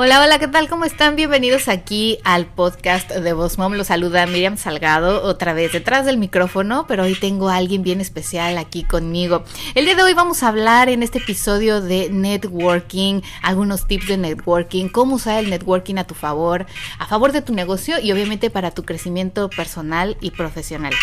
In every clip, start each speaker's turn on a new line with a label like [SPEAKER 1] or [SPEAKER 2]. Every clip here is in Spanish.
[SPEAKER 1] Hola, hola, ¿qué tal? ¿Cómo están? Bienvenidos aquí al podcast de Voz Mom. Los saluda Miriam Salgado, otra vez detrás del micrófono, pero hoy tengo a alguien bien especial aquí conmigo. El día de hoy vamos a hablar en este episodio de networking, algunos tips de networking, cómo usar el networking a tu favor, a favor de tu negocio y obviamente para tu crecimiento personal y profesional.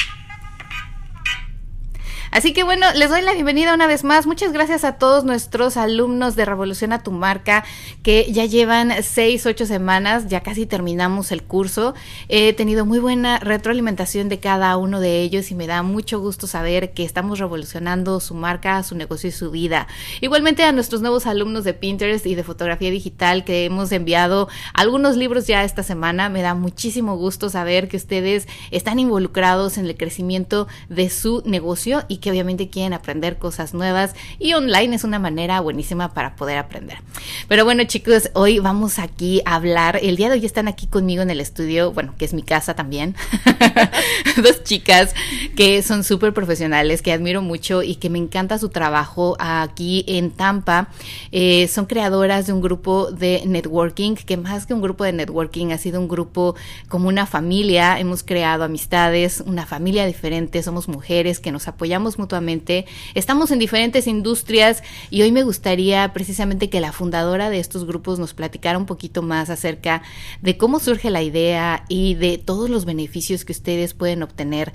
[SPEAKER 1] Así que bueno, les doy la bienvenida una vez más. Muchas gracias a todos nuestros alumnos de Revolución a tu Marca que ya llevan seis, ocho semanas, ya casi terminamos el curso. He tenido muy buena retroalimentación de cada uno de ellos y me da mucho gusto saber que estamos revolucionando su marca, su negocio y su vida. Igualmente a nuestros nuevos alumnos de Pinterest y de fotografía digital que hemos enviado algunos libros ya esta semana. Me da muchísimo gusto saber que ustedes están involucrados en el crecimiento de su negocio y que obviamente quieren aprender cosas nuevas y online es una manera buenísima para poder aprender. Pero bueno chicos, hoy vamos aquí a hablar, el día de hoy están aquí conmigo en el estudio, bueno, que es mi casa también, dos chicas que son súper profesionales, que admiro mucho y que me encanta su trabajo aquí en Tampa. Eh, son creadoras de un grupo de networking, que más que un grupo de networking ha sido un grupo como una familia, hemos creado amistades, una familia diferente, somos mujeres que nos apoyamos mutuamente. Estamos en diferentes industrias y hoy me gustaría precisamente que la fundadora de estos grupos nos platicara un poquito más acerca de cómo surge la idea y de todos los beneficios que ustedes pueden obtener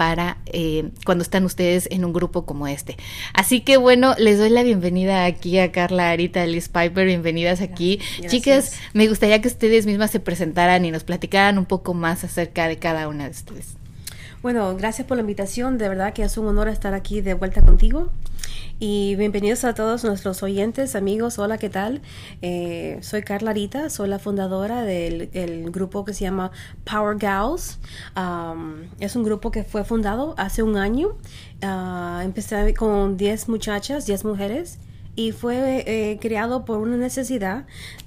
[SPEAKER 1] para eh, cuando están ustedes en un grupo como este. Así que bueno, les doy la bienvenida aquí a Carla Arita, Liz Piper, bienvenidas aquí. Chicas, me gustaría que ustedes mismas se presentaran y nos platicaran un poco más acerca de cada una de ustedes.
[SPEAKER 2] Bueno, gracias por la invitación. De verdad que es un honor estar aquí de vuelta contigo. Y bienvenidos a todos nuestros oyentes, amigos. Hola, ¿qué tal? Eh, soy Carla Rita, soy la fundadora del, grupo que se llama Power Gals. Um, es un grupo que fue fundado hace un año. Uh, empecé con 10 muchachas, 10 mujeres y fue eh, creado por una necesidad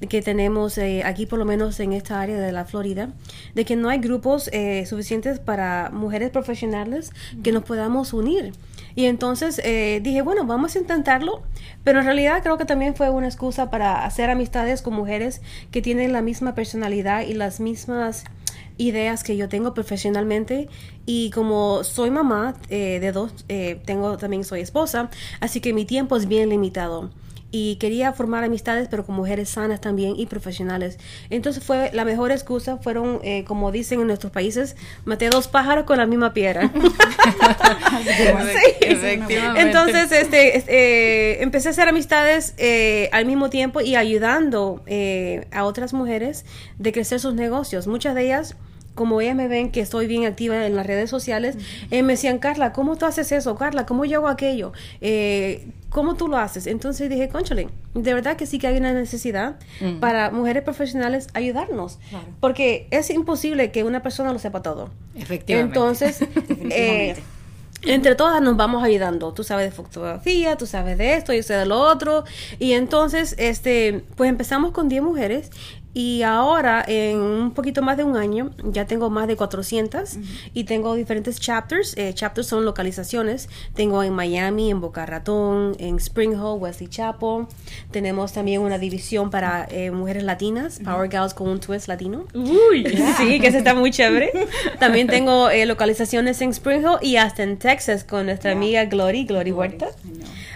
[SPEAKER 2] que tenemos eh, aquí por lo menos en esta área de la Florida de que no hay grupos eh, suficientes para mujeres profesionales que nos podamos unir. Y entonces dije bueno vamos a intentarlo pero en realidad creo que también fue una excusa para hacer amistades con mujeres que tienen la misma personalidad y las mismas ideas que yo tengo profesionalmente y como soy mamá eh, de dos, eh, tengo también soy esposa, así que mi tiempo es bien limitado y quería formar amistades pero con mujeres sanas también y profesionales. Entonces fue la mejor excusa, fueron eh, como dicen en nuestros países, maté dos pájaros con la misma piedra. Entonces este, empecé a hacer amistades al mismo tiempo y ayudando a otras mujeres de crecer sus negocios. Muchas de ellas como ellas me ven que estoy bien activa en las redes sociales, eh, me decían, Carla, ¿cómo tú haces eso? Carla, ¿cómo yo hago aquello? Eh, ¿Cómo tú lo haces? Entonces dije, conchale, de verdad que sí que hay una necesidad mm. para mujeres profesionales ayudarnos. Porque es imposible que una persona lo sepa todo.
[SPEAKER 1] Efectivamente.
[SPEAKER 2] Entonces, eh, entre todas nos vamos ayudando. Tú sabes de fotografía, tú sabes de esto, yo sé de lo otro. Y entonces, este, pues empezamos con 10 mujeres y ahora, en un poquito más de un año, ya tengo más de 400 y tengo diferentes chapters. Eh, chapters son localizaciones. Tengo en Miami, en Boca Ratón, en Spring Hill, Wesley Chapel. Tenemos también una división para eh, mujeres latinas, Power Girls con un twist latino. Uy, sí, que se está muy chévere. también tengo eh, localizaciones en Spring Hill y hasta en Texas con nuestra amiga Glory, Glory Huerta.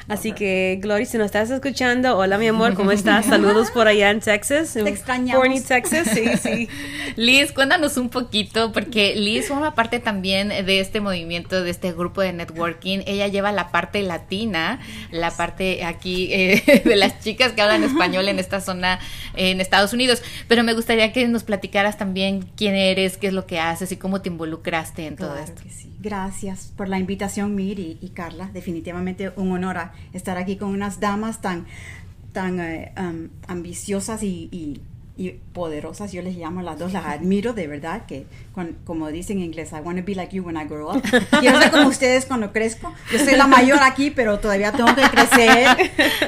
[SPEAKER 2] Así que, Glory, si nos estás escuchando, hola mi amor, ¿cómo estás? Saludos por allá en Texas.
[SPEAKER 1] Te extrañamos.
[SPEAKER 2] Forney, Texas, sí, sí.
[SPEAKER 1] Liz, cuéntanos un poquito, porque Liz forma parte también de este movimiento, de este grupo de networking. Ella lleva la parte latina, la parte aquí eh, de las chicas que hablan español en esta zona en Estados Unidos. Pero me gustaría que nos platicaras también quién eres, qué es lo que haces y cómo te involucraste en todo esto.
[SPEAKER 3] Gracias por la invitación, Mir y, Carla. Definitivamente un honor estar aquí con unas damas tan, tan eh, ambiciosas y poderosas, yo les llamo las dos, las admiro de verdad, que como dicen en inglés, I want to be like you when I grow up. Quiero ser como ustedes cuando crezco. Yo soy la mayor aquí, pero todavía tengo que crecer.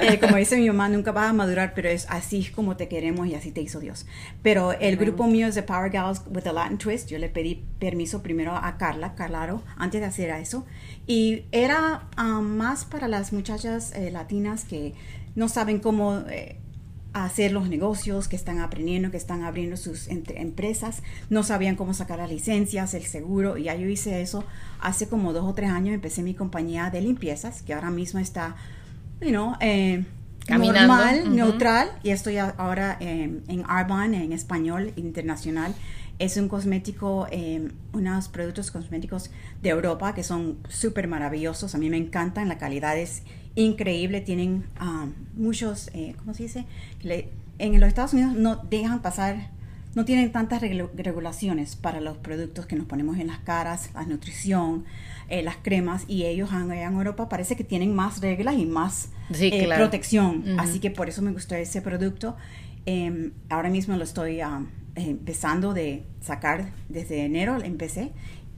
[SPEAKER 3] Eh, como dice mi mamá, nunca vas a madurar, pero es así como te queremos y así te hizo Dios. Pero el grupo mío es de Power Gals with a Latin Twist. Yo le pedí permiso primero a Carla, Carlaro, antes de hacer eso. Y era um, más para las muchachas eh, latinas que no saben cómo... Eh, hacer los negocios, que están aprendiendo, que están abriendo sus empresas, no sabían cómo sacar las licencias, el seguro, y ya yo hice eso hace como dos o tres años, empecé mi compañía de limpiezas, que ahora mismo está, you know, eh, normal, neutral, y estoy ahora en Arbonne, en español internacional, es un cosmético, eh, unos productos cosméticos de Europa que son súper maravillosos. A mí me encantan, la calidad es increíble. Tienen um, muchos, eh, ¿cómo se dice? en los Estados Unidos no dejan pasar, no tienen tantas regulaciones para los productos que nos ponemos en las caras, la nutrición, eh, las cremas, y ellos en Europa parece que tienen más reglas y más eh, protección. Así que por eso me gustó ese producto. Em, ahora mismo lo estoy um, empezando de sacar desde enero, empecé.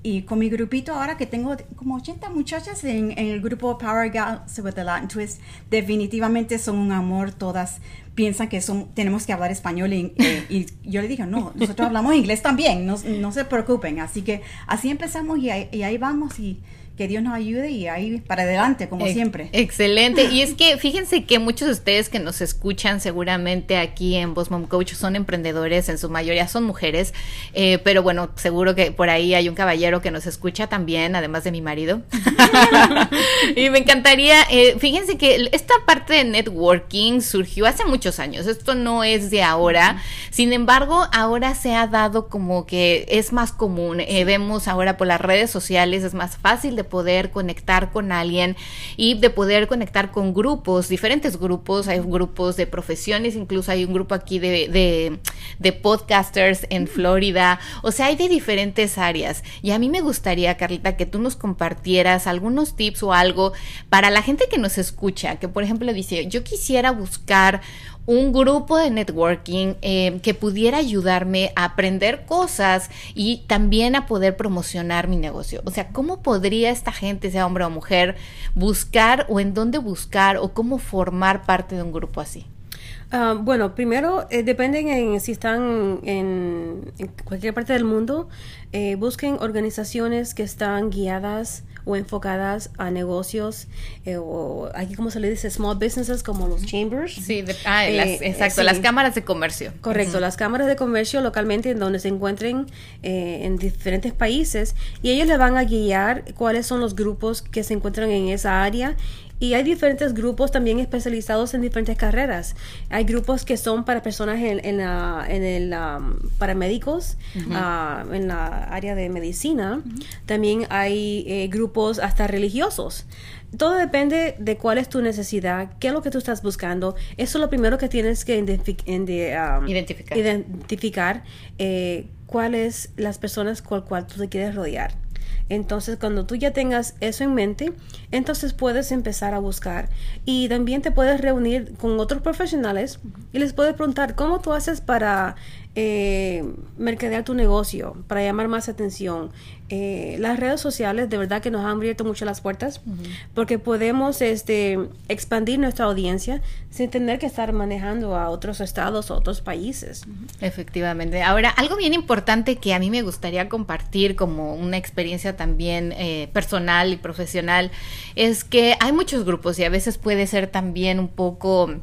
[SPEAKER 3] Y con mi grupito ahora que tengo como 80 muchachas en, el grupo Power Girls with the Latin Twist, definitivamente son un amor, todas piensan que son, tenemos que hablar español y, eh, yo le digo, no, nosotros hablamos inglés también, no, no se preocupen. Así que así empezamos y y ahí vamos y que Dios nos ayude y ahí para adelante, como siempre.
[SPEAKER 1] Excelente. Y es que fíjense que muchos de ustedes que nos escuchan seguramente aquí en Boss Mom Coach son emprendedores, en su mayoría son mujeres, eh, pero bueno, seguro que por ahí hay un caballero que nos escucha también, además de mi marido. y me encantaría, eh, fíjense que esta parte de networking surgió hace muchos años, esto no es de ahora, sin embargo, ahora se ha dado como que es más común, eh, vemos ahora por las redes sociales, es más fácil de poder conectar con alguien y de poder conectar con grupos, diferentes grupos, hay grupos de profesiones, incluso hay un grupo aquí de, de, podcasters en Florida, o sea, hay de diferentes áreas. Y a mí me gustaría, Carlita, que tú nos compartieras algunos tips o algo para la gente que nos escucha, que por ejemplo dice, yo quisiera buscar un grupo de networking eh, que pudiera ayudarme a aprender cosas y también a poder promocionar mi negocio. O sea, ¿cómo podría esta gente, sea hombre o mujer, buscar o en dónde buscar o cómo formar parte de un grupo así?
[SPEAKER 2] Ah, bueno, primero eh, dependen en si están en, cualquier parte del mundo, eh, busquen organizaciones que están guiadas o enfocadas a negocios, eh, o aquí como se le dice, small businesses como los chambers.
[SPEAKER 1] Sí, ah, eh, exacto, las cámaras de comercio.
[SPEAKER 2] Correcto, las cámaras de comercio localmente en donde se encuentren eh, en diferentes países y ellos le van a guiar cuáles son los grupos que se encuentran en esa área y hay diferentes grupos también especializados en diferentes carreras. Hay grupos que son para personas en, en, la, en el, um, para médicos, ah, en la área de medicina. También hay eh, grupos hasta religiosos. Todo depende de cuál es tu necesidad, qué es lo que tú estás buscando. Eso es lo primero que tienes que um, identificar. identificar eh, cuáles las personas con las cuales tú te quieres rodear. Entonces, cuando tú ya tengas eso en mente, entonces puedes empezar a buscar. Y también te puedes reunir con otros profesionales y les puedes preguntar cómo tú haces para eh, mercadear tu negocio, para llamar más atención. Eh, las redes sociales de verdad que nos han abierto mucho las puertas porque podemos este, expandir nuestra audiencia sin tener que estar manejando a otros estados o otros países.
[SPEAKER 1] Efectivamente. Ahora, algo bien importante que a mí me gustaría compartir como una experiencia también eh, personal y profesional es que hay muchos grupos y a veces puede ser también un poco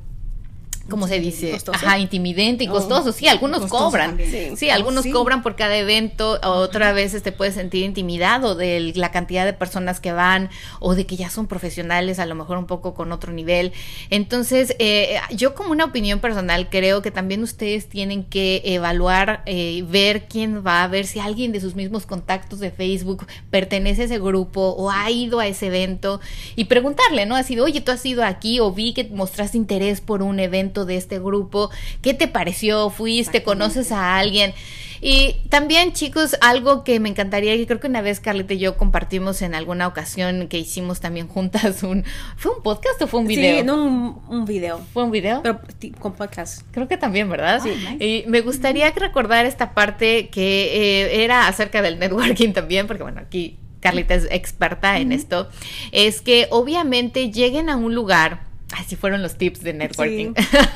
[SPEAKER 1] ¿cómo se dice? Ajá, intimidante y oh, costoso. Sí, algunos cobran. Sí, algunos cobran por cada evento. Otra vez te puedes sentir intimidado de la cantidad de personas que van o de que ya son profesionales, a lo mejor un poco con otro nivel. Entonces, eh, yo como una opinión personal creo que también ustedes tienen que evaluar, eh, ver quién va, ver si alguien de sus mismos contactos de Facebook pertenece a ese grupo o ha ido a ese evento y preguntarle, ¿no? Así de, oye, tú has ido aquí o vi que mostraste interés por un evento de este grupo, ¿qué te pareció? ¿Fuiste? ¿Conoces a alguien? Y también, chicos, algo que me encantaría, y creo que una vez Carlita y yo compartimos en alguna ocasión que hicimos también juntas un... ¿Fue un podcast o fue un video?
[SPEAKER 2] Sí, no un, un video.
[SPEAKER 1] ¿Fue un video?
[SPEAKER 2] Pero con podcast.
[SPEAKER 1] Creo que también, ¿verdad?
[SPEAKER 3] Sí. nice.
[SPEAKER 1] Y me gustaría recordar esta parte que eh, era acerca del networking también, porque bueno, aquí Carlita es experta en esto. Es que obviamente lleguen a un lugar. Así fueron los tips de networking.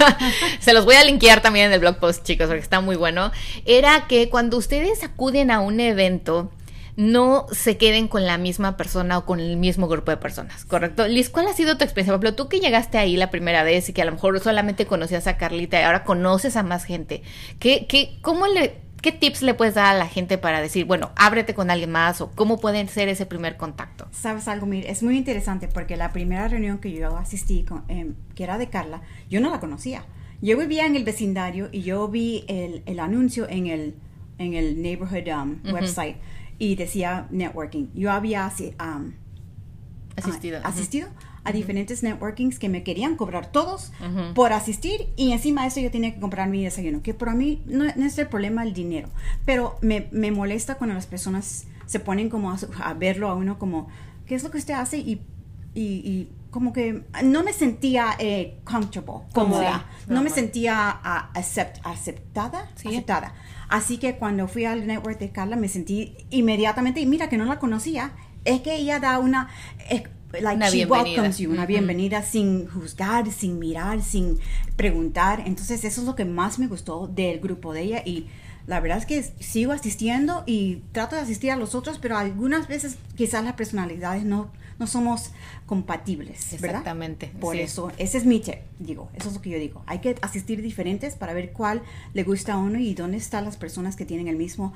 [SPEAKER 1] Se los voy a linkear también en el blog post, chicos, porque está muy bueno. Era que cuando ustedes acuden a un evento, no se queden con la misma persona o con el mismo grupo de personas, ¿correcto? Liz, ¿cuál ha sido tu experiencia? Por ejemplo, tú que llegaste ahí la primera vez y que a lo mejor solamente conocías a Carlita y ahora conoces a más gente, ¿qué, qué, cómo le, ¿qué tips le puedes dar a la gente para decir, bueno, ábrete con alguien más o cómo pueden ser ese primer contacto?
[SPEAKER 3] Sabes algo, Mir, es muy interesante porque la primera reunión que yo asistí, con, em, que era de Carla, yo no la conocía. Yo vivía en el vecindario y yo vi el, el anuncio en el, en el neighborhood um, website y decía networking. Yo había um,
[SPEAKER 1] Asistido.
[SPEAKER 3] ah, asistido a diferentes networkings que me querían cobrar todos
[SPEAKER 1] Ujú.
[SPEAKER 3] por asistir y encima de eso yo tenía que comprar mi desayuno, que para mí no, no es el problema el dinero, pero me, me molesta cuando las personas se ponen como a, a verlo a uno como, ¿qué es lo que usted hace? Y, y, y como que no me sentía eh, comfortable, cómoda, no me
[SPEAKER 1] Normal.
[SPEAKER 3] sentía ah, accept- aceptada,
[SPEAKER 1] Sí.
[SPEAKER 3] aceptada. Así que cuando fui al network de Carla me sentí inmediatamente, y mira que no la conocía, es que ella da una, eh, like
[SPEAKER 1] Una
[SPEAKER 3] she
[SPEAKER 1] bienvenida.
[SPEAKER 3] welcomes you, una bienvenida sin juzgar, sin mirar, sin preguntar. Entonces eso es lo que más me gustó del grupo de ella y la verdad es que sigo asistiendo y trato de asistir a los otros, pero algunas veces quizás las personalidades no, no somos compatibles, ¿verdad?
[SPEAKER 1] Exactamente,
[SPEAKER 3] Por
[SPEAKER 1] sí.
[SPEAKER 3] eso, ese es mi tip, digo, eso es lo que yo digo. Hay que asistir diferentes para ver cuál le gusta a uno y dónde están las personas que tienen el mismo,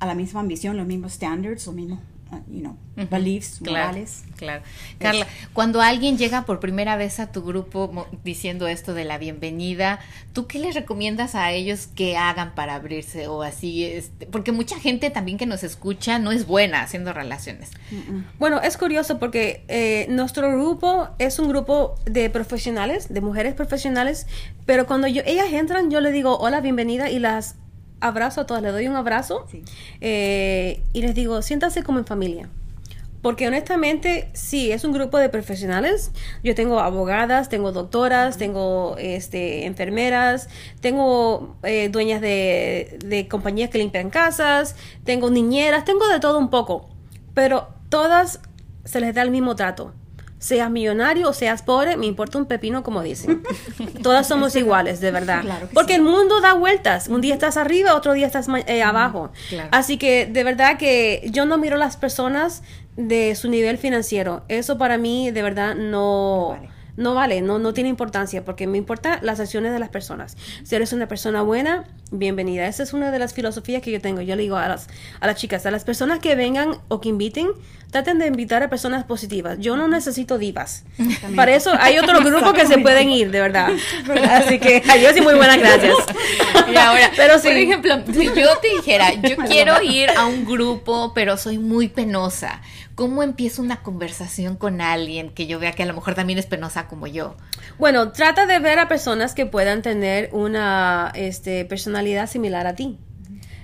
[SPEAKER 3] a la misma ambición, los mismos standards, los mismos, uh, you know,
[SPEAKER 1] Ujú.
[SPEAKER 3] beliefs,
[SPEAKER 1] Claro,
[SPEAKER 3] morales.
[SPEAKER 1] Claro. Carla, cuando alguien llega por primera vez a tu grupo diciendo esto de la bienvenida, ¿tú qué les recomiendas a ellos que hagan para abrirse o así? Este, porque mucha gente también que nos escucha no es buena haciendo relaciones.
[SPEAKER 2] Bueno, es curioso porque eh, nuestro grupo es un grupo de profesionales, de mujeres profesionales, pero cuando yo, ellas entran, yo le digo hola, bienvenida y las abrazo a todas, les doy un abrazo
[SPEAKER 3] Sí.
[SPEAKER 2] eh, y les digo, siéntanse como en familia. Porque honestamente, sí, es un grupo de profesionales. Yo tengo abogadas, tengo doctoras, tengo este, enfermeras, tengo eh, dueñas de, de compañías que limpian casas, tengo niñeras, tengo de todo un poco. Pero todas se les da el mismo trato. Seas millonario o seas pobre, me importa un pepino, como dicen. Todas somos iguales, de verdad.
[SPEAKER 3] Claro
[SPEAKER 2] Porque
[SPEAKER 3] sí.
[SPEAKER 2] el mundo da vueltas. Un día estás arriba, otro día estás eh, abajo.
[SPEAKER 1] claro.
[SPEAKER 2] Así que de verdad que yo no miro las personas de su nivel financiero. Eso para mí de verdad no,
[SPEAKER 3] vale.
[SPEAKER 2] no vale, no, no tiene importancia porque me importan las acciones de las personas. Si eres una persona buena, bienvenida. Esa es una de las filosofías que yo tengo. Yo le digo a las, a las chicas, a las personas que vengan o que inviten, traten de invitar a personas positivas. Yo no necesito divas. Para eso hay otro grupo que se pueden ir, de verdad. Así que adiós y muy buenas gracias.
[SPEAKER 1] Y ahora,
[SPEAKER 2] Pero sí.
[SPEAKER 1] por ejemplo, si yo te dijera, yo quiero ir a un grupo, pero soy muy penosa. ¿Cómo empiezo una conversación con alguien que yo vea que a lo mejor también es penosa como yo?
[SPEAKER 2] Bueno, trata de ver a personas que puedan tener una este, personalidad similar a ti.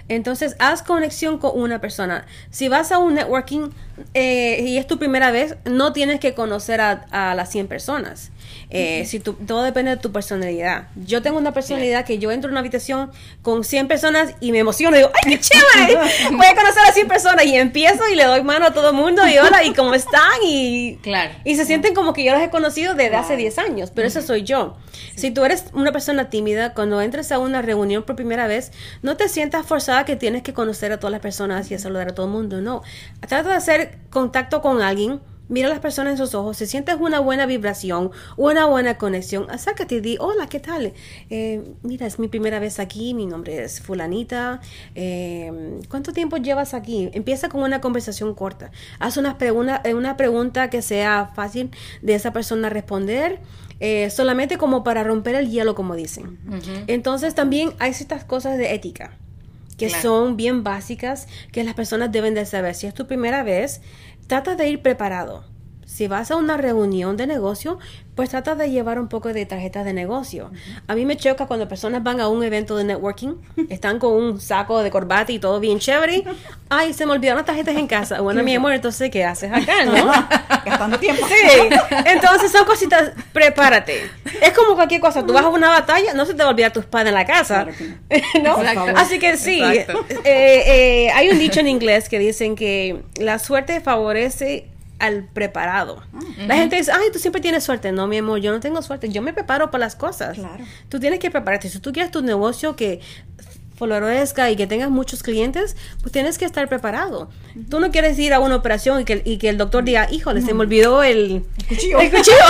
[SPEAKER 2] Entonces, haz conexión con una persona. Si vas a un networking eh, y es tu primera vez, no tienes que conocer a, a las 100 personas. Eh, si tú- todo depende de tu personalidad. Yo tengo una personalidad que yo entro en una habitación con 100 personas y me emociono. Digo, ¡ay, qué chévere! Voy a conocer a 100 personas y empiezo y le doy mano a todo el mundo y hola, ¿y cómo están? Y,
[SPEAKER 1] Claro.
[SPEAKER 2] y se sienten como que yo los he conocido desde hace 10 años, pero eso soy yo. Si tú eres una persona tímida, cuando entres a una reunión por primera vez, no te sientas forzada que tienes que conocer a todas las personas y a saludar a todo el mundo, no. Trata de hacer contacto con alguien. Mira a las personas en sus ojos, si sientes una buena vibración, una buena conexión, acércate y di, hola, ¿qué tal? Eh, mira, es mi primera vez aquí, mi nombre es fulanita, eh, ¿cuánto tiempo llevas aquí? Empieza con una conversación corta, haz una, pregunta una pregunta que sea fácil de esa persona responder, eh, solamente como para romper el hielo, como dicen. Entonces también hay ciertas cosas de ética que
[SPEAKER 1] Claro.
[SPEAKER 2] son bien básicas que las personas deben de saber. Si es tu primera vez, trata de ir preparado. Si vas a una reunión de negocio, pues trata de llevar un poco de tarjeta de negocio. A mí me choca cuando personas van a un evento de networking, están con un saco de corbata y todo bien chévere. Ay, se me olvidaron las tarjetas en casa. Bueno, mi amor, entonces, ¿qué haces acá, no?
[SPEAKER 3] Gastando tiempo.
[SPEAKER 2] Sí. Entonces son cositas, prepárate. Es como cualquier cosa. Tú vas a una batalla, no se te va a olvidar tu espada en la casa.
[SPEAKER 3] Claro que
[SPEAKER 2] ¿no?
[SPEAKER 3] no.
[SPEAKER 2] Así que sí. Eh, eh, hay un dicho en inglés que dicen que la suerte favorece al preparado. La gente dice, ay, tú siempre tienes suerte. No, mi amor, yo no tengo suerte. Yo me preparo para las cosas.
[SPEAKER 3] Claro.
[SPEAKER 2] Tú tienes que prepararte. Si tú quieres tu negocio que florezca y que tengas muchos clientes, pues tienes que estar preparado. Tú no quieres ir a una operación y que, y que el doctor diga, híjole, se me olvidó el,
[SPEAKER 3] cuchillo.
[SPEAKER 2] el cuchillo.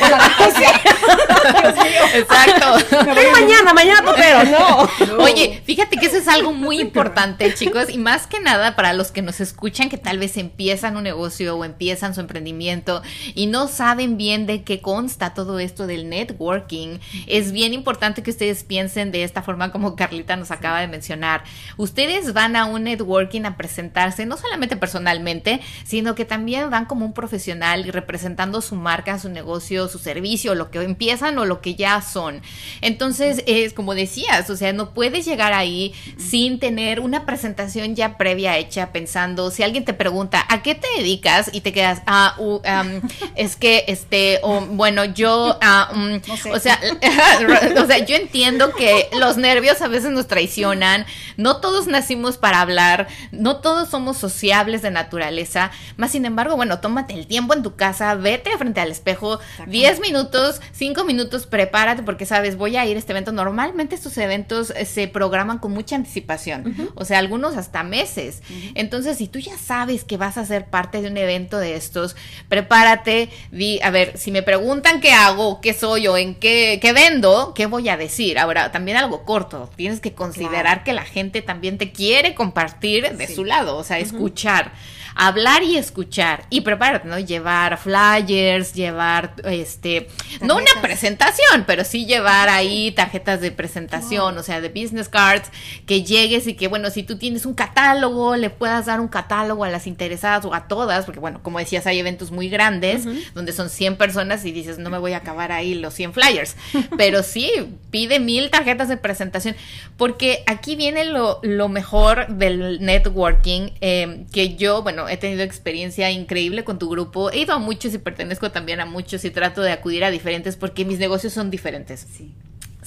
[SPEAKER 2] No.
[SPEAKER 3] Dios mío.
[SPEAKER 1] Exacto.
[SPEAKER 2] Mañana, mañana pero no.
[SPEAKER 1] Oye, fíjate que eso es algo muy importante, chicos, y más que nada para los que nos escuchan que tal vez empiezan un negocio o empiezan su emprendimiento y no saben bien de qué consta todo esto del networking, es bien importante que ustedes piensen de esta forma como Carlita nos acaba de mencionar. Ustedes van a un networking a presentarse no solamente personalmente, sino que también van como un profesional y representando su marca, su negocio, su servicio, lo que empiezan o lo que ya son. Entonces, es como decías, o sea, no puedes llegar ahí sin tener una presentación ya previa hecha pensando, si alguien te pregunta, ¿a qué te dedicas? Y te quedas, ah, uh, um, es que, este, o bueno, yo, ah, um,
[SPEAKER 3] No sé.
[SPEAKER 1] o sea, o sea, yo entiendo que los nervios a veces nos traicionan, no todos nacimos para hablar, no todos somos sociables de naturaleza, más sin embargo, bueno, tómate el tiempo en tu casa, vete frente al espejo, 10 minutos, 5 minutos, prepárate porque sabes, voy a ir a este evento. Normalmente estos eventos eh, se programan con mucha anticipación, o sea, algunos hasta meses. Entonces, si tú ya sabes que vas a ser parte de un evento de estos, prepárate, di, a ver, si me preguntan qué hago, qué soy o en qué, qué vendo, ¿qué voy a decir? Ahora, también algo corto, tienes que considerar
[SPEAKER 3] Claro.
[SPEAKER 1] que la gente también te quiere compartir de
[SPEAKER 3] Sí.
[SPEAKER 1] su lado, o sea, escuchar. Hablar y escuchar. Y prepárate, ¿no? Llevar flyers, llevar, este, no una presentación, pero sí llevar ahí tarjetas de presentación, o sea, de business cards, que llegues y que, bueno, si tú tienes un catálogo, le puedas dar un catálogo a las interesadas o a todas, porque, bueno, como decías, hay eventos muy grandes donde son 100 personas y dices, no me voy a acabar ahí los 100 flyers, pero sí, pide mil tarjetas de presentación, porque aquí viene lo, lo mejor del networking, eh, que yo, bueno, he tenido experiencia increíble con tu grupo, he ido a muchos y pertenezco también a muchos y trato de acudir a diferentes porque mis negocios son diferentes.
[SPEAKER 3] Sí.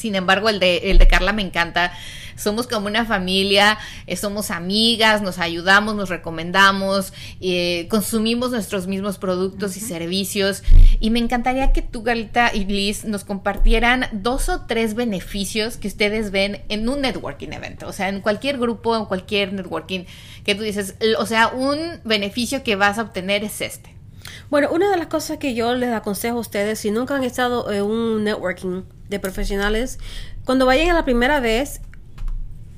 [SPEAKER 1] Sin embargo, el de, el de Carla me encanta. Somos como una familia, eh, somos amigas, nos ayudamos, nos recomendamos, eh, consumimos nuestros mismos productos y servicios. Y me encantaría que tú, Carlita y Liz, nos compartieran dos o tres beneficios que ustedes ven en un networking evento. O sea, en cualquier grupo, en cualquier networking que tú dices, o sea, un beneficio que vas a obtener es este.
[SPEAKER 2] Bueno, una de las cosas que yo les aconsejo a ustedes, si nunca han estado en un networking de profesionales, cuando vayan a la primera vez,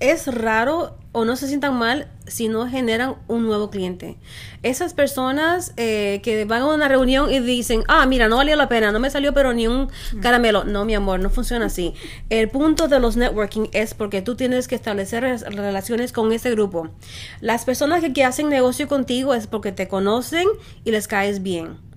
[SPEAKER 2] es raro o no se sientan mal si no generan un nuevo cliente. Esas personas eh, que van a una reunión y dicen, ah, mira, no valió la pena, no me salió pero ni un caramelo. No, mi amor, no funciona así. El punto de los networking es porque tú tienes que establecer relaciones con ese grupo. Las personas que, que hacen negocio contigo es porque te conocen y les caes bien.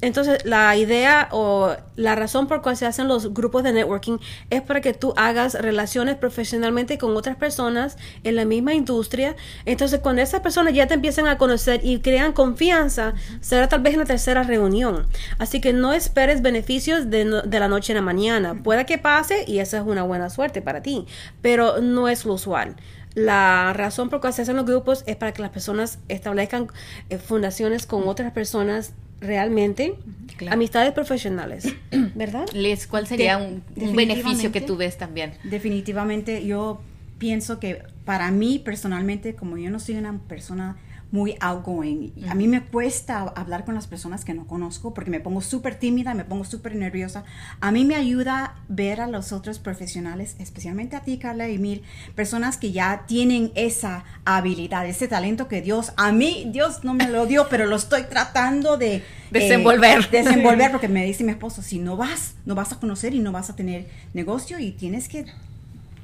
[SPEAKER 2] Entonces, la idea o la razón por cual se hacen los grupos de networking es para que tú hagas relaciones profesionalmente con otras personas en la misma industria. Entonces, cuando esas personas ya te empiezan a conocer y crean confianza, será tal vez en la tercera reunión. Así que no esperes beneficios de, no- de la noche a la mañana. Pueda que pase y esa es una buena suerte para ti, pero no es lo usual. La razón por la se hacen los grupos es para que las personas establezcan eh, fundaciones con otras personas realmente,
[SPEAKER 1] Claro.
[SPEAKER 2] amistades profesionales, ¿verdad?
[SPEAKER 1] Liz, ¿cuál sería
[SPEAKER 3] De-
[SPEAKER 1] un, un beneficio que tú ves también?
[SPEAKER 3] Definitivamente yo pienso que para mí personalmente, como yo no soy una persona muy outgoing, a mí me cuesta hablar con las personas que no conozco porque me pongo súper tímida, me pongo súper nerviosa. A mí me ayuda ver a los otros profesionales, especialmente a ti, Carla y Mir, personas que ya tienen esa habilidad, ese talento que Dios, a mí Dios no me lo dio, pero lo estoy tratando de eh,
[SPEAKER 1] Desenvolver.
[SPEAKER 3] desenvolver porque me dice mi esposo, si no vas, no vas a conocer y no vas a tener negocio y tienes que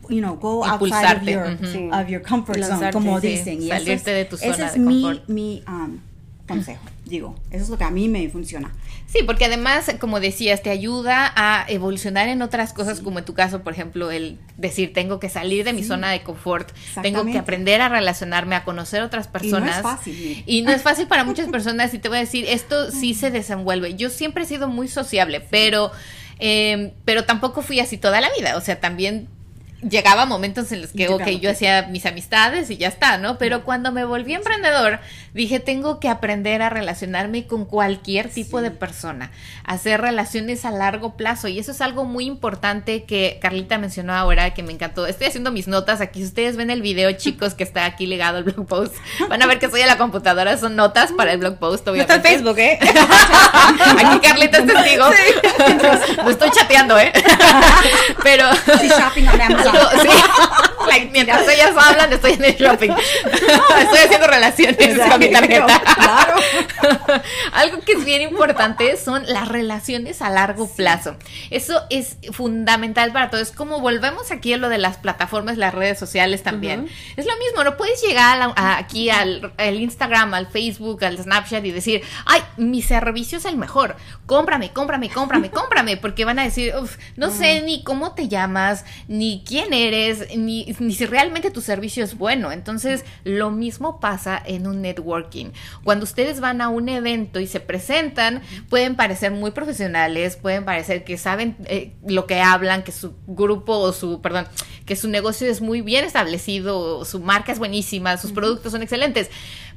[SPEAKER 3] you know, go outside of
[SPEAKER 1] Impulsarte,
[SPEAKER 3] your, of your comfort zone, como
[SPEAKER 1] sí,
[SPEAKER 3] dicen. Y
[SPEAKER 1] salirte
[SPEAKER 3] eso es,
[SPEAKER 1] de tu
[SPEAKER 3] ese
[SPEAKER 1] zona
[SPEAKER 3] es
[SPEAKER 1] de
[SPEAKER 3] mi,
[SPEAKER 1] confort.
[SPEAKER 3] mi, um, consejo, digo. Eso es lo que a mí me funciona.
[SPEAKER 1] Sí, porque además, como decías, te ayuda a evolucionar en otras cosas, como en tu caso, por ejemplo, el decir, tengo que salir de mi zona de confort, tengo que aprender a relacionarme, a conocer otras personas. Y no es fácil. Y no es fácil para muchas personas, y te voy a decir, esto sí se desenvuelve. Yo siempre he sido muy sociable, pero... Eh, pero tampoco fui así toda la vida, o sea, también llegaba momentos en los que, ok, yo hacía mis amistades y ya está, ¿no? Pero cuando me volví emprendedor, dije, tengo que aprender a relacionarme con cualquier tipo de persona, hacer relaciones a largo plazo. Y eso es algo muy importante que Carlita mencionó ahora, que me encantó. Estoy haciendo mis notas aquí. Si ustedes ven el video, chicos, que está aquí ligado al blog post, van a ver que soy a la computadora. Son notas para el blog post,
[SPEAKER 2] obviamente. está en Facebook, ¿eh?
[SPEAKER 1] aquí Carlita es testigo. Sí. estoy chateando, ¿eh? Pero...
[SPEAKER 3] Sí, shopping
[SPEAKER 1] sí. mientras ellas hablan, estoy en el shopping. estoy haciendo relaciones con mi tarjeta. Claro. Algo que es bien importante son las relaciones a largo plazo. Eso es fundamental para todo. Es como volvemos aquí a lo de las plataformas, las redes sociales también. Es lo mismo, no puedes llegar aquí al, Instagram, al Facebook, al Snapchat y decir, ay, mi servicio es el mejor. Cómprame, cómprame, cómprame, cómprame. Porque van a decir, no sé ni cómo te llamas, ni quién eres ni, ni si realmente tu servicio es bueno. Entonces, lo mismo pasa en un networking. Cuando ustedes van a un evento y se presentan, pueden parecer muy profesionales, pueden parecer que saben eh, lo que hablan, que su grupo o su, perdón, que su negocio es muy bien establecido, su marca es buenísima, sus productos son excelentes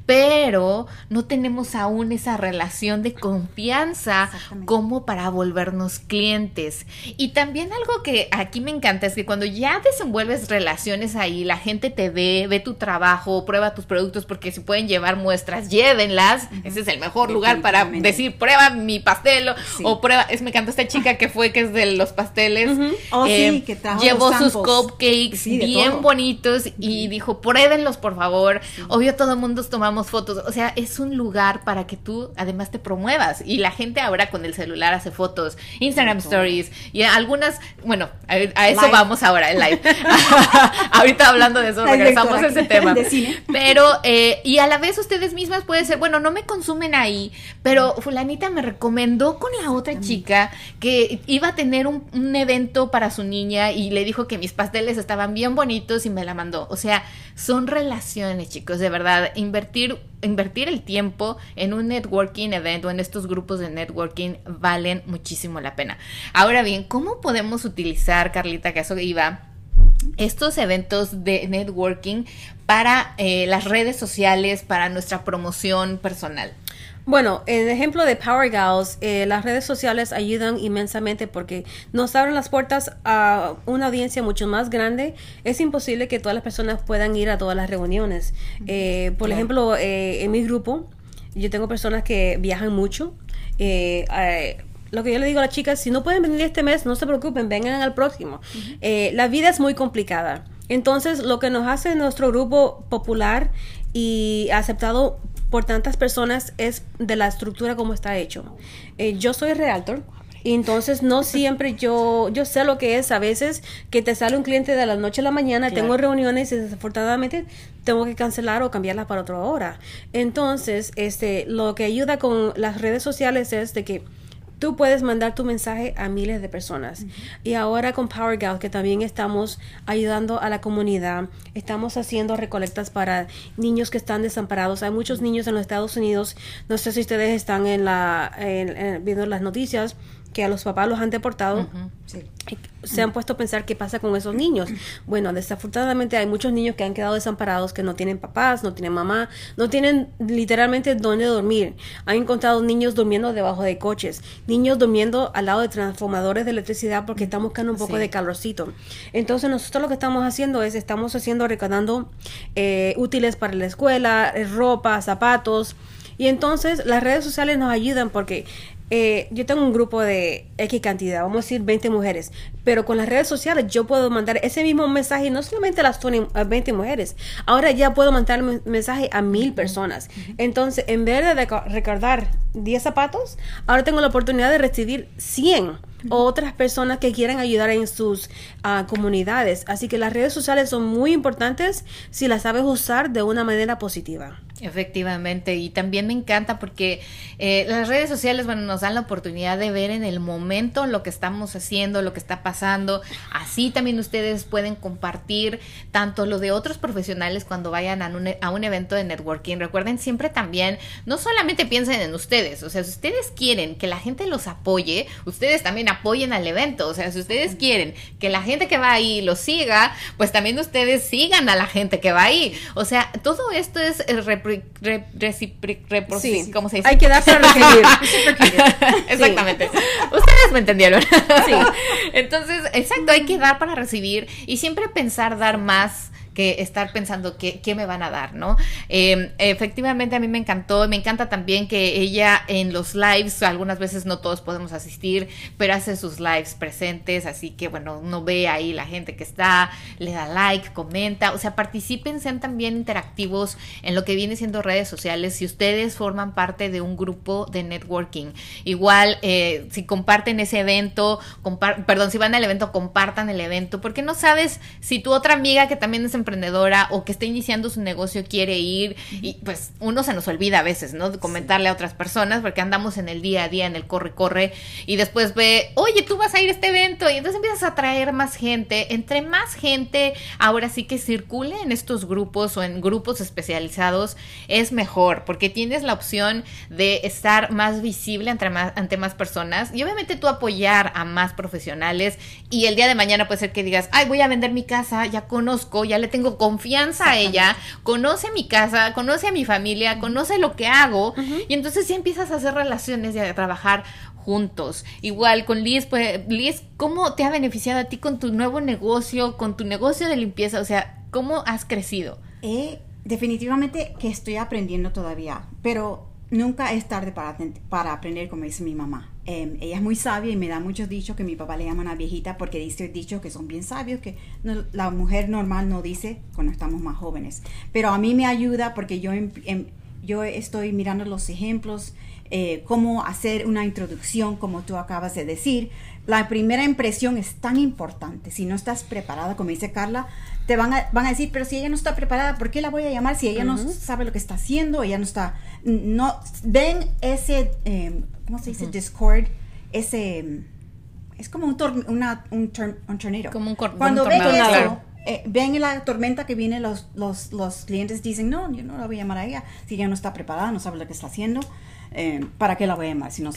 [SPEAKER 1] pero no tenemos aún esa relación de confianza como para volvernos clientes. Y también algo que aquí me encanta es que cuando ya desenvuelves relaciones ahí, la gente te ve, ve tu trabajo, prueba tus productos porque si pueden llevar muestras, llévenlas. Ese es el mejor lugar para decir, prueba mi pastel o, prueba, es me encanta esta chica que fue que es de los pasteles.
[SPEAKER 3] Oh, eh, que
[SPEAKER 1] llevó sus cupcakes bien bonitos y dijo, pruébenlos por favor. Obvio todo el mundo tomamos fotos, o sea, es un lugar para que tú además te promuevas. Y la gente ahora con el celular hace fotos, Instagram Stories y algunas, bueno, a, eso vamos ahora, en live. Ahorita hablando de eso, regresamos a ese tema. Pero, eh, y a la vez ustedes mismas puede ser, bueno, no me consumen ahí, pero fulanita me recomendó con la otra chica que iba a tener un, un evento para su niña y le dijo que mis pasteles estaban bien bonitos y me la mandó. O sea, son relaciones, chicos, de verdad, invertir invertir, el tiempo en un networking event o en estos grupos de networking valen muchísimo la pena. Ahora bien, ¿cómo podemos utilizar, Carlita, que eso iba, estos eventos de networking para eh, las redes sociales, para nuestra promoción personal?
[SPEAKER 2] Bueno, en el ejemplo de Power Gals, eh, las redes sociales ayudan inmensamente porque nos abren las puertas a una audiencia mucho más grande. Es imposible que todas las personas puedan ir a todas las reuniones. Eh, por ejemplo, eh, en mi grupo, yo tengo personas que viajan mucho. lo que yo le digo a las chicas, si no pueden venir este mes, no se preocupen, vengan al próximo. la vida es muy complicada. Entonces, lo que nos hace nuestro grupo popular y aceptado por tantas personas es de la estructura como está hecho. Eh, yo soy realtor. Y entonces no siempre yo, yo sé lo que es a veces que te sale un cliente de la noche a la mañana, tengo reuniones y desafortunadamente tengo que cancelar o cambiarla para otra hora. Entonces, este, lo que ayuda con las redes sociales es de que tú puedes mandar tu mensaje a miles de personas. Y ahora con Power que también estamos ayudando a la comunidad, estamos haciendo recolectas para niños que están desamparados. Hay muchos niños en los Estados Unidos, no sé si ustedes están en la, viendo las noticias, que a los papás los han deportado. Se han puesto a pensar qué pasa con esos niños. Bueno, desafortunadamente hay muchos niños que han quedado desamparados, que no tienen papás, no tienen mamá, no tienen literalmente dónde dormir. Han encontrado niños durmiendo debajo de coches, niños durmiendo al lado de transformadores de electricidad porque están buscando un poco de calorcito. Entonces nosotros lo que estamos haciendo es, estamos haciendo, recaudando eh, útiles para la escuela, eh, ropa, zapatos. Y entonces las redes sociales nos ayudan porque eh, yo tengo un grupo de X cantidad, vamos a decir 20 mujeres, pero con las redes sociales yo puedo mandar ese mismo mensaje no solamente a las 20 mujeres, ahora ya puedo mandar un mensaje a mil personas. Entonces, en vez de recordar 10 zapatos, ahora tengo la oportunidad de recibir 100 o otras personas que quieran ayudar en sus ah, comunidades. Así que las redes sociales son muy importantes si las sabes usar de una manera positiva.
[SPEAKER 1] Efectivamente, y también me encanta porque eh, las redes sociales, bueno, nos dan la oportunidad de ver en el momento lo que estamos haciendo, lo que está pasando. Así también ustedes pueden compartir tanto lo de otros profesionales cuando vayan a un, a un evento de networking. Recuerden siempre también, no solamente piensen en ustedes, o sea, si ustedes quieren que la gente los apoye, ustedes también apoyen al evento. O sea, si ustedes quieren que la gente que va ahí los siga, pues también ustedes sigan a la gente que va ahí. O sea, todo esto es eh,
[SPEAKER 2] sí. ¿cómo se dice? Hay que dar para recibir.
[SPEAKER 1] Exactamente. Ustedes me entendieron. sí. Entonces, exacto, hay que dar para recibir y siempre pensar dar más que estar pensando qué, qué me van a dar, ¿no? Em, efectivamente a mí me encantó, me encanta también que ella en los lives, algunas veces no todos podemos asistir, pero hace sus lives presentes, así que bueno, uno ve ahí la gente que está, le da like, comenta, o sea, participen, sean también interactivos en lo que viene siendo redes sociales, si ustedes forman parte de un grupo de networking, igual eh, si comparten ese evento, perdón, si van al evento, compartan el evento, porque no sabes si tu otra amiga que también es emprendedora o que está iniciando su negocio quiere ir y pues uno se nos olvida a veces, ¿no? De comentarle a otras personas porque andamos en el día a día, en el corre, corre y después ve, oye, tú vas a ir a este evento y entonces empiezas a traer más gente. Entre más gente ahora sí que circule en estos grupos o en grupos especializados es mejor porque tienes la opción de estar más visible ante más, ante más personas y obviamente tú apoyar a más profesionales y el día de mañana puede ser que digas, ay, voy a vender mi casa, ya conozco, ya le tengo confianza a ella, conoce mi casa, conoce a mi familia, conoce lo que hago y entonces ya empiezas a hacer relaciones y a trabajar juntos. Igual con Liz, pues Liz, ¿cómo te ha beneficiado a ti con tu nuevo negocio, con tu negocio de limpieza? O sea, ¿cómo has crecido?
[SPEAKER 3] Eh, definitivamente que estoy aprendiendo todavía, pero nunca es tarde para, para aprender, como dice mi mamá. Em, ella es muy sabia y me da muchos dichos que mi papá le llama una viejita porque dice dichos que son bien sabios, que la mujer normal no dice cuando estamos más jóvenes. Pero a mí me ayuda porque yo, em, em, yo estoy mirando los ejemplos, eh, cómo hacer una introducción, como tú acabas de decir. La primera impresión es tan importante. Si no estás preparada, como dice Carla, te van a, van a decir, pero si ella no está preparada, ¿por qué la voy a llamar si ella no sabe lo que está haciendo? Ella no está, no, ven ese, eh, ¿cómo se dice? Discord, ese, es como un, una, un, tornado.
[SPEAKER 1] Como un,
[SPEAKER 3] Cuando ven eso, eh, ven la tormenta que viene, los, los, los clientes dicen, no, yo no la voy a llamar a ella si ella no está preparada, no sabe lo que está haciendo. Eh, ¿para qué la voy a llamar? Si no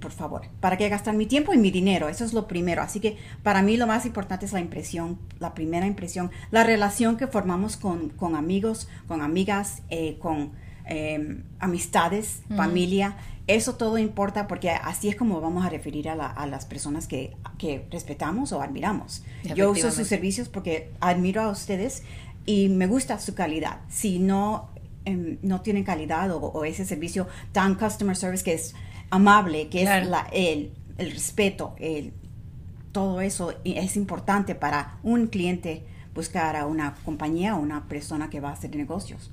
[SPEAKER 3] por favor, ¿para qué gastar mi tiempo y mi dinero? Eso es lo primero. Así que para mí lo más importante es la impresión, la primera impresión, la relación que formamos con, con amigos, con amigas, eh, con em, amistades, familia. Eso todo importa porque así es como vamos a referir a, a las personas que, que, respetamos o admiramos. Yo uso sus servicios porque admiro a ustedes y me gusta su calidad. Si no No tienen calidad o, ese servicio tan customer service que es amable, que es la, el, el, respeto, el, todo eso es importante para un cliente buscar a una compañía o una persona que va a hacer negocios.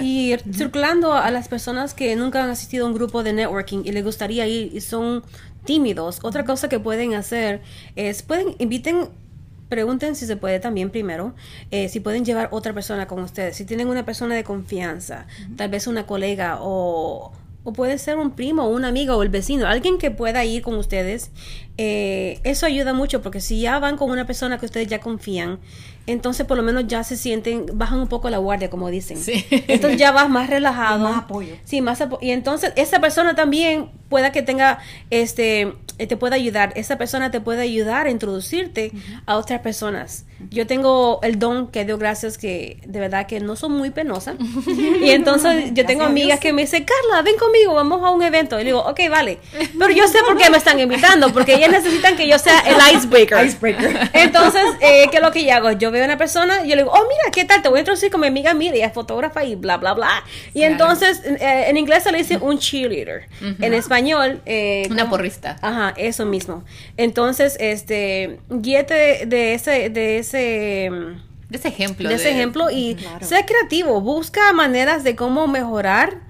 [SPEAKER 2] Y circulando a las personas que nunca han asistido a un grupo de networking y les gustaría ir y son tímidos, otra cosa que pueden hacer es, pueden, inviten pregunten si se puede también primero, eh, si pueden llevar otra persona con ustedes, si tienen una persona de confianza, tal vez una colega o, o puede ser un primo, un amigo o el vecino, alguien que pueda ir con ustedes. Eh, eso ayuda mucho porque si ya van con una persona que ustedes ya confían, entonces por lo menos ya se sienten, bajan un poco la guardia, como dicen. Entonces ya vas más relajado.
[SPEAKER 3] más apoyo.
[SPEAKER 2] Sí, más apoyo. Y entonces esa persona también pueda que tenga, este, eh, te pueda ayudar. Esa persona te puede ayudar a introducirte a otras personas. Yo tengo el don que dio gracias que de verdad que no son muy penosas. y entonces yo tengo amigas que me dicen, Carla, ven conmigo, vamos a un evento. Y digo, ok, vale. Pero yo sé por qué me están invitando, porque ellas necesitan que yo sea el icebreaker.
[SPEAKER 3] icebreaker.
[SPEAKER 2] Entonces, eh, ¿qué es lo que yo hago? Yo veo a una persona yo le digo, oh, mira, ¿qué tal? Te voy a introducir con mi amiga, mira, ella es fotógrafa y bla, bla, bla. Y entonces, eh, en inglés se le dice un cheerleader. En español...
[SPEAKER 1] Eh, una porrista.
[SPEAKER 2] Ajá, eso mismo. Entonces, este, guíete de ese... De ese
[SPEAKER 1] de ese ejemplo.
[SPEAKER 2] De ese ejemplo y sé creativo, busca maneras de cómo mejorar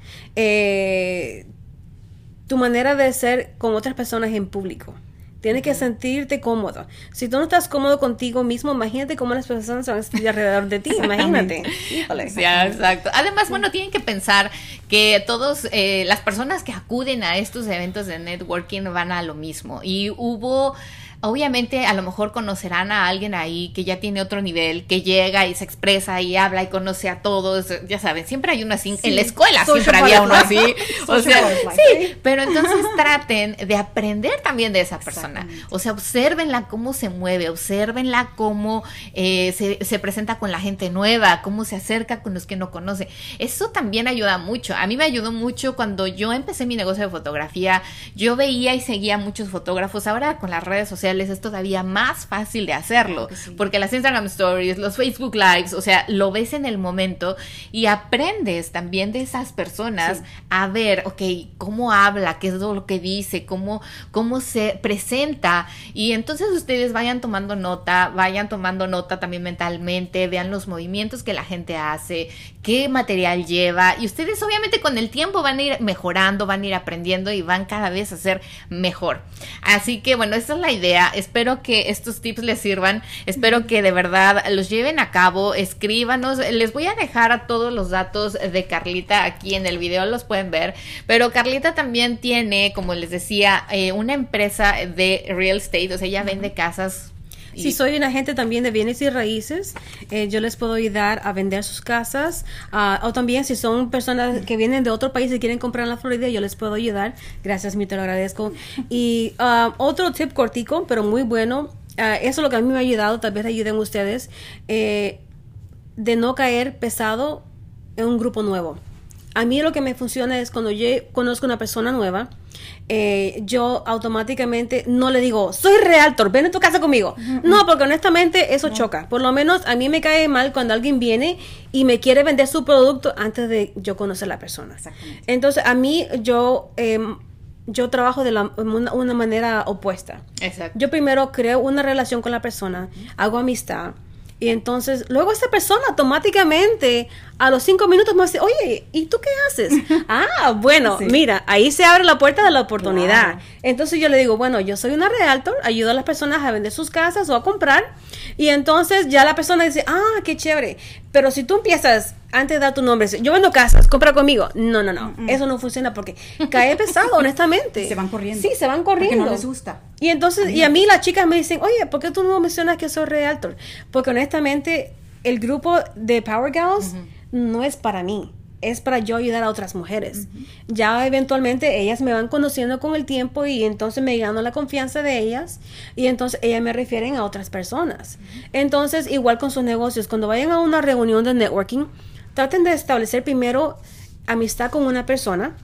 [SPEAKER 2] tu manera de ser con otras personas en público Tienes que sentirte cómodo. Si tú no estás cómodo contigo mismo, imagínate cómo las personas van a estar alrededor de ti. Imagínate. Híjole.
[SPEAKER 1] Sí, exacto. Además, bueno, tienen que pensar que todos, eh, las personas que acuden a estos eventos de networking van a lo mismo. Y hubo Obviamente a lo mejor conocerán a alguien ahí que ya tiene otro nivel, que llega y se expresa y habla y conoce a todos, ya saben, siempre hay uno así, en la escuela siempre había uno así, o sea, sí, pero entonces traten de aprender también de esa persona, o sea, observenla cómo se mueve, observenla cómo eh, se, se presenta con la gente nueva, cómo se acerca con los que no conoce, eso también ayuda mucho, a mí me ayudó mucho cuando yo empecé mi negocio de fotografía, yo veía y seguía muchos fotógrafos, ahora con las redes sociales, es todavía más fácil de hacerlo, porque las Instagram Stories, los Facebook Lives, o sea, lo ves en el momento y aprendes también de esas personas a ver, ok, cómo habla, qué es lo que dice, cómo, cómo se presenta. Y entonces ustedes vayan tomando nota, vayan tomando nota también mentalmente, vean los movimientos que la gente hace, qué material lleva. Y ustedes obviamente con el tiempo van a ir mejorando, van a ir aprendiendo y van cada vez a ser mejor. Así que bueno, esa es la idea Espero que estos tips les sirvan. Espero que de verdad los lleven a cabo. Escríbanos. Les voy a dejar a todos los datos de Carlita aquí en el video, los pueden ver. Pero Carlita también tiene, como les decía, eh, una empresa de real estate. O sea, ella vende casas
[SPEAKER 2] si soy un agente también de bienes y raíces, eh, yo les puedo ayudar a vender sus casas. Ah, o también si son personas que vienen de otro país y quieren comprar en la Florida, yo les puedo ayudar. Gracias, mi te lo agradezco. Y ah, otro tip cortico, pero muy bueno. Ah, eso es lo que a mí me ha ayudado, tal vez ayuden ustedes, eh, de no caer pesado en un grupo nuevo. A mí lo que me funciona es cuando yo conozco una persona nueva, eh, yo automáticamente no le digo, soy realtor, ven a tu casa conmigo. No, porque honestamente eso choca. Por lo menos a mí me cae mal cuando alguien viene y me quiere vender su producto antes de yo conocer a la persona. Entonces, a mí yo... Em, yo trabajo de una, manera opuesta. Yo primero creo una relación con la persona, hago amistad, y entonces, luego esa persona automáticamente a los cinco minutos me dice, oye, ¿y tú qué haces? ah, bueno, mira, ahí se abre la puerta de la oportunidad. Entonces yo le digo, bueno, yo soy una realtor, ayudo a las personas a vender sus casas o a comprar. Y entonces ya la persona dice, ah, qué chévere. Pero si tú empiezas antes dar tu nombre, yo vendo casas, compra conmigo. No, no, no. Eso no funciona porque cae pesado, honestamente.
[SPEAKER 3] Se van corriendo.
[SPEAKER 2] Sí, se van corriendo.
[SPEAKER 3] Porque no les gusta.
[SPEAKER 2] Y entonces, y a mí las chicas me dicen, oye, ¿por qué tú no mencionas que soy realtor? Porque honestamente, el grupo de Power Girls no es para mí es para yo ayudar a otras mujeres. Ya eventualmente ellas me van conociendo con el tiempo y entonces me gano la confianza de ellas y entonces ellas me refieren a otras personas. Entonces, igual con sus negocios, cuando vayan a una reunión de networking, traten de establecer primero amistad con una persona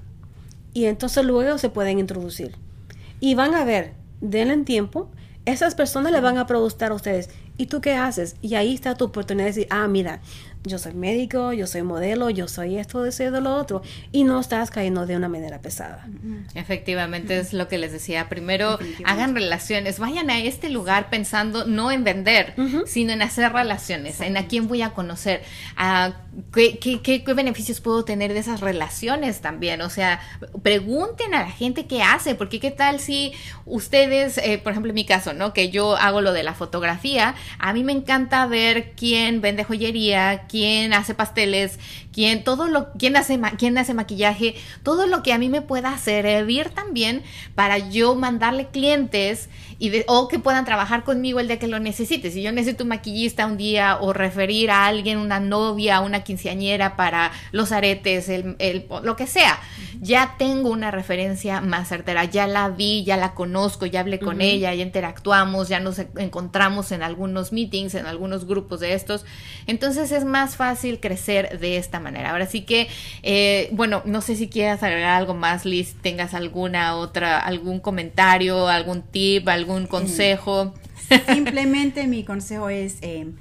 [SPEAKER 2] y entonces luego se pueden introducir. Y van a ver, denle tiempo, esas personas le van a producir a ustedes. ¿Y tú qué haces? Y ahí está tu oportunidad de decir, ah, mira, yo soy médico, yo soy modelo, yo soy esto, de de lo otro, y no estás cayendo de una manera pesada.
[SPEAKER 1] Efectivamente, es lo que les decía. Primero, hagan relaciones, vayan a este lugar pensando no en vender, sino en hacer relaciones, en a quién voy a conocer, a qué, qué, qué, beneficios puedo tener de esas relaciones también. O sea, pregunten a la gente qué hace, porque qué tal si ustedes, eh, por ejemplo, en mi caso, ¿no? Que yo hago lo de la fotografía, a mí me encanta ver quién vende joyería, quién hace pasteles, quién todo lo quién hace quién hace maquillaje, todo lo que a mí me pueda servir también para yo mandarle clientes y de, o que puedan trabajar conmigo el día que lo necesite. Si yo necesito un maquillista un día o referir a alguien, una novia, una quinceañera para los aretes, el, el, lo que sea, ya tengo una referencia más certera, ya la vi, ya la conozco, ya hablé con ella, ya interactuamos, ya nos encontramos en algunos meetings, en algunos grupos de estos. Entonces es más fácil crecer de esta manera. Ahora sí que, eh, bueno, no sé si quieras agregar algo más, Liz, tengas alguna otra, algún comentario, algún tip, algún consejo.
[SPEAKER 3] Simplemente mi consejo es eh,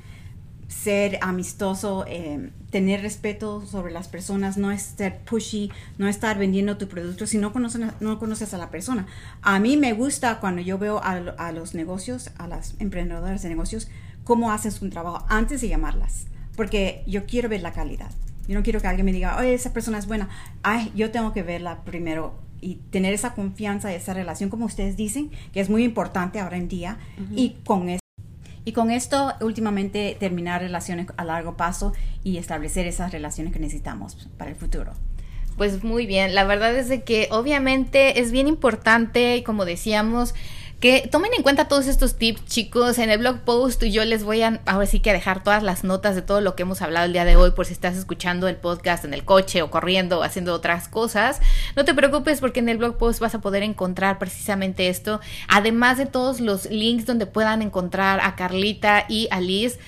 [SPEAKER 3] ser amistoso, eh, tener respeto sobre las personas, no es ser pushy, no estar vendiendo tu producto si no conoces, no conoces a la persona. A mí me gusta cuando yo veo a, a los negocios, a las emprendedoras de negocios, cómo hacen su trabajo antes de llamarlas porque yo quiero ver la calidad. Yo no quiero que alguien me diga, oye, esa persona es buena. Ay, yo tengo que verla primero y tener esa confianza, esa relación, como ustedes dicen, que es muy importante ahora en día. Y con esto y con esto, últimamente, terminar relaciones a largo plazo y establecer esas relaciones que necesitamos para el futuro.
[SPEAKER 1] Pues muy bien, la verdad es de que obviamente es bien importante como decíamos, que tomen en cuenta todos estos tips, chicos. En el blog post yo les voy a ahora sí que dejar todas las notas de todo lo que hemos hablado el día de hoy por si estás escuchando el podcast en el coche o corriendo o haciendo otras cosas. No te preocupes porque en el blog post vas a poder encontrar precisamente esto, además de todos los links donde puedan encontrar a Carlita y a Liz.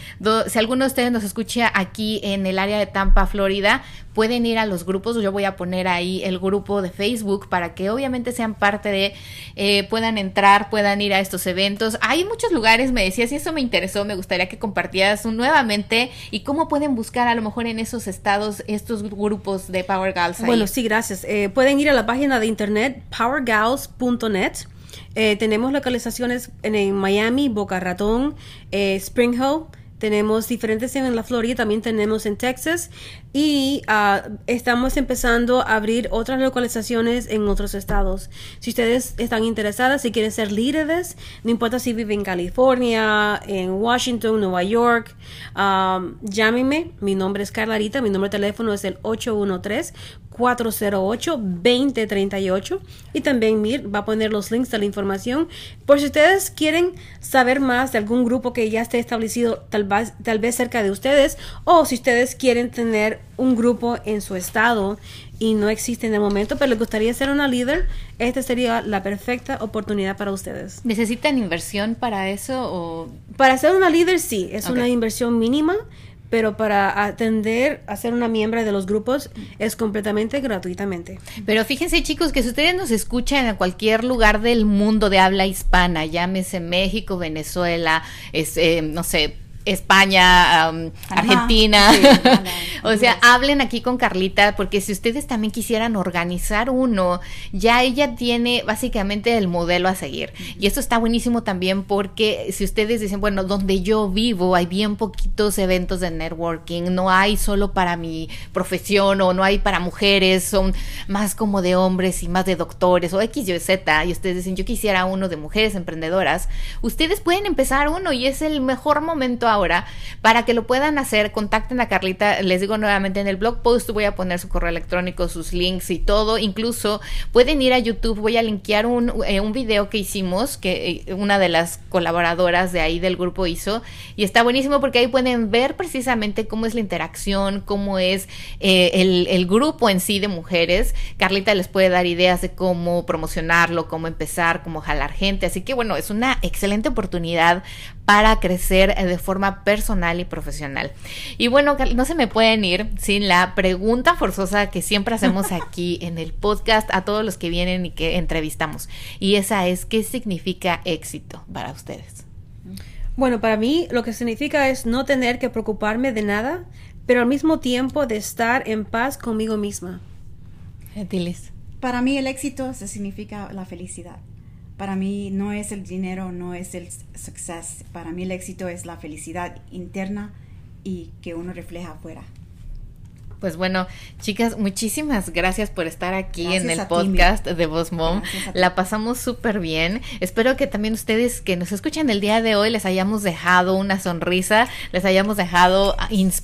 [SPEAKER 1] si alguno de ustedes nos escucha aquí en el área de Tampa, Florida, pueden ir a los grupos, yo voy a poner ahí el grupo de Facebook para que obviamente sean parte de, eh, puedan entrar, puedan ir a estos eventos. Hay muchos lugares, me decías, y eso me interesó, me gustaría que compartieras nuevamente y cómo pueden buscar a lo mejor en esos estados estos grupos de Power Gals.
[SPEAKER 2] Bueno, sí, gracias. Eh, pueden ir a la página de internet powergals.net. Eh, tenemos localizaciones en, Miami, Boca Ratón, Spring Hill, tenemos diferentes en la Florida, también tenemos en Texas y ah, estamos empezando a abrir otras localizaciones en otros estados. Si ustedes están interesadas, si quieren ser líderes, no importa si viven en California, en Washington, Nueva York, ah, llámenme. Mi nombre es Carlarita, mi número de teléfono es el 813 408-2038 y también Mir va a poner los links de la información por si ustedes quieren saber más de algún grupo que ya esté establecido tal tal vez cerca de ustedes o si ustedes quieren tener un grupo en su estado y no existe en el momento, pero les gustaría ser una líder, esta sería la perfecta oportunidad para ustedes.
[SPEAKER 1] ¿Necesitan inversión para eso o...?
[SPEAKER 2] Para ser una líder sí, es una inversión mínima, pero para atender a ser una miembro de los grupos es completamente gratuitamente.
[SPEAKER 1] Pero fíjense chicos que si ustedes nos escuchan en cualquier lugar del mundo de habla hispana, llámese México, Venezuela, es, eh, no sé, España, Argentina. o sea, hablen aquí con Carlita, porque si ustedes también quisieran organizar uno, ya ella tiene básicamente el modelo a seguir. Y esto está buenísimo también porque si ustedes dicen, bueno, donde yo vivo hay bien poquitos eventos de networking, no hay solo para mi profesión o no hay para mujeres, son más como de hombres y más de doctores o X, Y, Z, y ustedes dicen, yo quisiera uno de mujeres emprendedoras, ustedes pueden empezar uno y es el mejor momento ahora. Para que lo puedan hacer, contacten a Carlita. Les digo nuevamente en el blog post voy a poner su correo electrónico, sus links y todo. Incluso pueden ir a YouTube. Voy a linkear un, eh, video que hicimos que eh, una de las colaboradoras de ahí del grupo hizo. Y está buenísimo porque ahí pueden ver precisamente cómo es la interacción, cómo es eh, el grupo en sí de mujeres. Carlita les puede dar ideas de cómo promocionarlo, cómo empezar, cómo jalar gente. Así que bueno, es una excelente oportunidad para crecer de forma personal y profesional. Y bueno, no se me pueden ir sin la pregunta forzosa que siempre hacemos aquí en el podcast a todos los que vienen y que entrevistamos. Y esa es, ¿qué significa éxito para ustedes?
[SPEAKER 2] Bueno, para mí lo que significa es no tener que preocuparme de nada, pero al mismo tiempo de estar en paz conmigo misma.
[SPEAKER 1] Diles.
[SPEAKER 3] Para mí el éxito se significa la felicidad para mí no es el dinero, no es el success. Para mí el éxito es la felicidad interna y que uno refleja afuera.
[SPEAKER 1] Pues bueno, chicas, muchísimas gracias por estar aquí en el podcast de Voz Mom. La pasamos súper bien. Espero que también ustedes que nos escuchan el día de hoy les hayamos dejado una sonrisa, les hayamos dejado,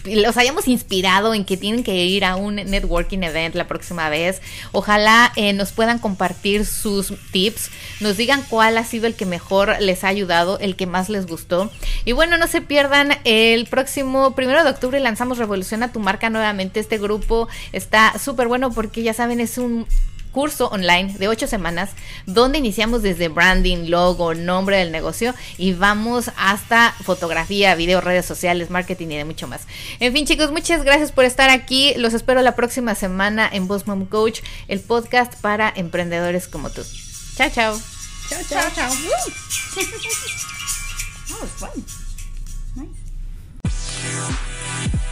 [SPEAKER 1] los hayamos inspirado en que tienen que ir a un networking event la próxima vez. Ojalá eh, nos puedan compartir sus tips, nos digan cuál ha sido el que mejor les ha ayudado, el que más les gustó. Y bueno, no se pierdan el próximo primero de octubre lanzamos Revoluciona tu marca nuevamente este grupo está súper bueno porque ya saben, es un curso online de ocho semanas donde iniciamos desde branding, logo, nombre del negocio y vamos hasta fotografía, video, redes sociales, marketing y de mucho más. En fin, chicos, muchas gracias por estar aquí. Los espero la próxima semana en Boss Mom Coach, el podcast para emprendedores como tú. Chao, chao. Chao, chao, chao.